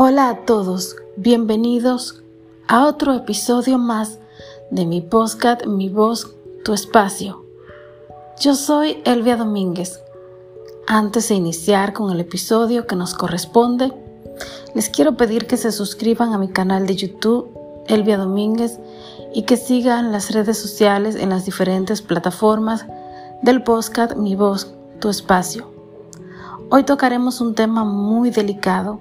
Hola a todos, bienvenidos a otro episodio más de mi podcast Mi voz, tu espacio. Yo soy Elvia Domínguez. Antes de iniciar con el episodio que nos corresponde, les quiero pedir que se suscriban a mi canal de YouTube, Elvia Domínguez, y que sigan las redes sociales en las diferentes plataformas del podcast Mi voz, tu espacio. Hoy tocaremos un tema muy delicado,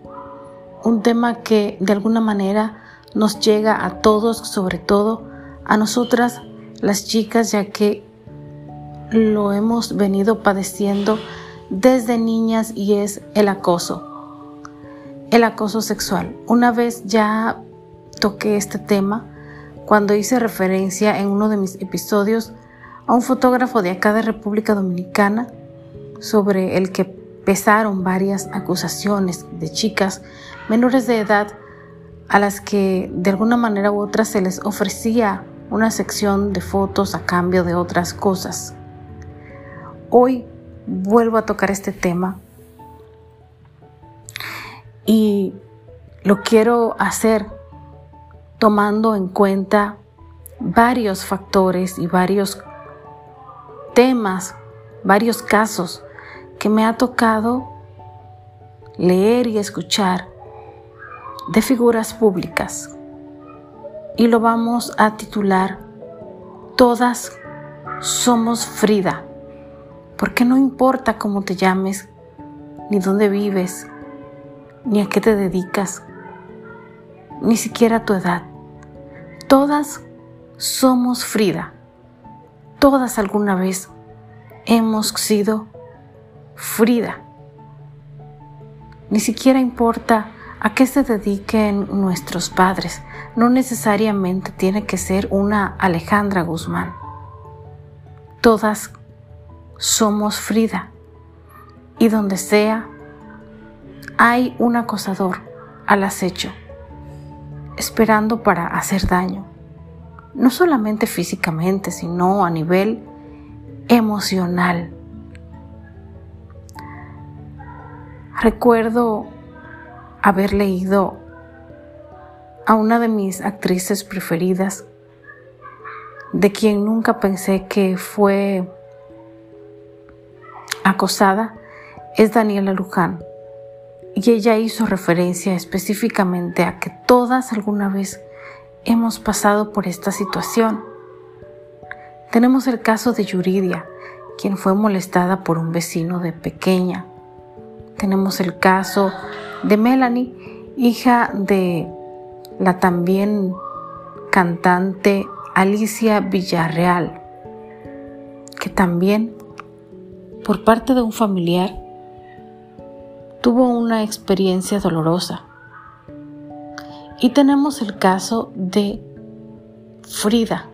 un tema que de alguna manera nos llega a todos, sobre todo a nosotras las chicas, ya que lo hemos venido padeciendo desde niñas y es el acoso, el acoso sexual. Una vez ya toqué este tema cuando hice referencia en uno de mis episodios a un fotógrafo de acá de República Dominicana sobre el que pesaron varias acusaciones de chicas menores de edad a las que de alguna manera u otra se les ofrecía una sección de fotos a cambio de otras cosas. Hoy vuelvo a tocar este tema y lo quiero hacer tomando en cuenta varios factores y varios temas, varios casos que me ha tocado leer y escuchar de figuras públicas. Y lo vamos a titular Todas somos Frida, porque no importa cómo te llames, ni dónde vives, ni a qué te dedicas, ni siquiera tu edad. Todas somos Frida. Todas alguna vez hemos sido Frida. Ni siquiera importa a qué se dediquen nuestros padres. No necesariamente tiene que ser una Alejandra Guzmán. Todas somos Frida. Y donde sea, hay un acosador al acecho, esperando para hacer daño. No solamente físicamente, sino a nivel emocional. Recuerdo haber leído a una de mis actrices preferidas, de quien nunca pensé que fue acosada, es Daniela Luján. Y ella hizo referencia específicamente a que todas alguna vez hemos pasado por esta situación. Tenemos el caso de Yuridia, quien fue molestada por un vecino de pequeña tenemos el caso de Melanie, hija de la también cantante Alicia Villarreal, que también por parte de un familiar tuvo una experiencia dolorosa. Y tenemos el caso de Frida,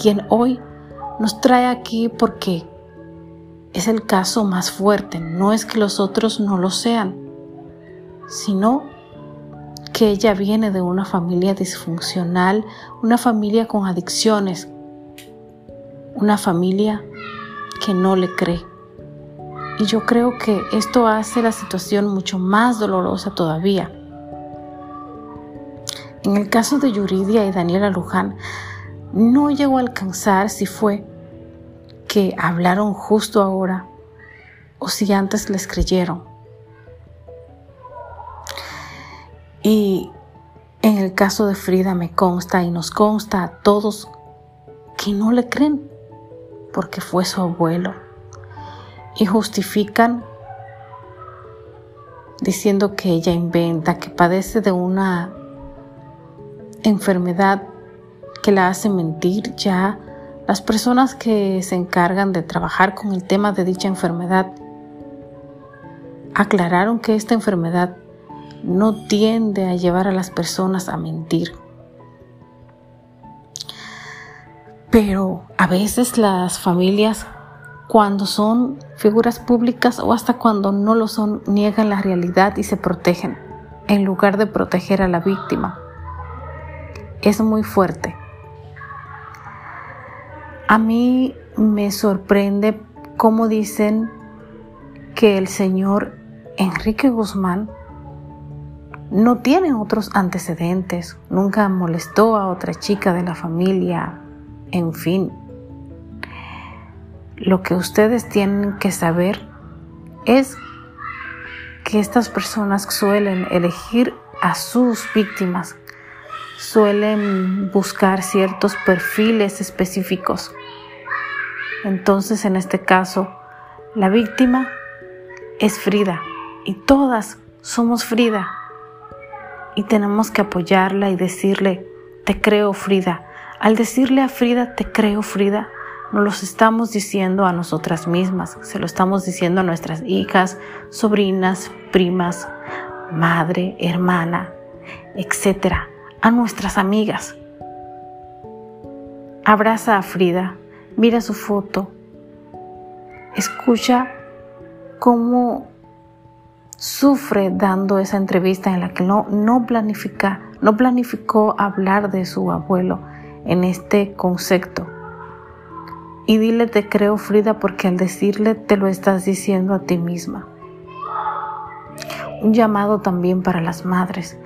quien hoy nos trae aquí porque es el caso más fuerte. No es que los otros no lo sean, sino que ella viene de una familia disfuncional, una familia con adicciones, una familia que no le cree. Y yo creo que esto hace la situación mucho más dolorosa todavía. En el caso de Yuridia y Daniela Luján, no llegó a alcanzar si fue que hablaron justo ahora o si antes les creyeron. Y en el caso de Frida me consta y nos consta a todos que no le creen porque fue su abuelo. Y justifican diciendo que ella inventa, que padece de una enfermedad que la hace mentir. Ya las personas que se encargan de trabajar con el tema de dicha enfermedad aclararon que esta enfermedad no tiende a llevar a las personas a mentir. Pero a veces las familias, cuando son figuras públicas o hasta cuando no lo son, niegan la realidad y se protegen en lugar de proteger a la víctima. Es muy fuerte. A mí me sorprende cómo dicen que el señor Enrique Guzmán no tiene otros antecedentes, nunca molestó a otra chica de la familia, en fin. Lo que ustedes tienen que saber es que estas personas suelen elegir a sus víctimas, suelen buscar ciertos perfiles específicos. Entonces, en este caso, la víctima es Frida y todas somos Frida. Y tenemos que apoyarla y decirle, te creo Frida. Al decirle a Frida, te creo Frida, nos lo estamos diciendo a nosotras mismas, se lo estamos diciendo a nuestras hijas, sobrinas, primas, madre, hermana, etcétera, a nuestras amigas. Abraza a Frida, mira su foto, escucha cómo sufre dando esa entrevista en la que no, no, planifica, no planificó hablar de su abuelo en este concepto y dile te creo Frida porque al decirle te lo estás diciendo a ti misma. Un llamado también para las madres.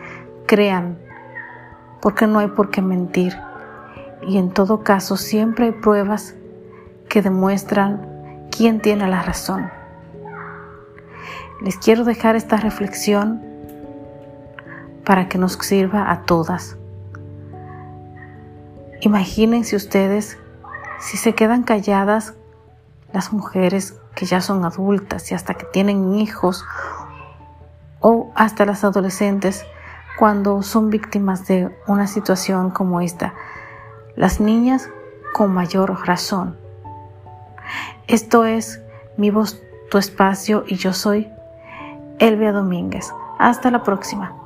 Crean, porque no hay por qué mentir. Y en todo caso siempre hay pruebas que demuestran quién tiene la razón. Les quiero dejar esta reflexión para que nos sirva a todas. Imagínense ustedes si se quedan calladas las mujeres que ya son adultas y hasta que tienen hijos o hasta las adolescentes cuando son víctimas de una situación como esta, las niñas con mayor razón. Esto es mi voz, tu espacio y yo soy Elvia Domínguez. Hasta la próxima.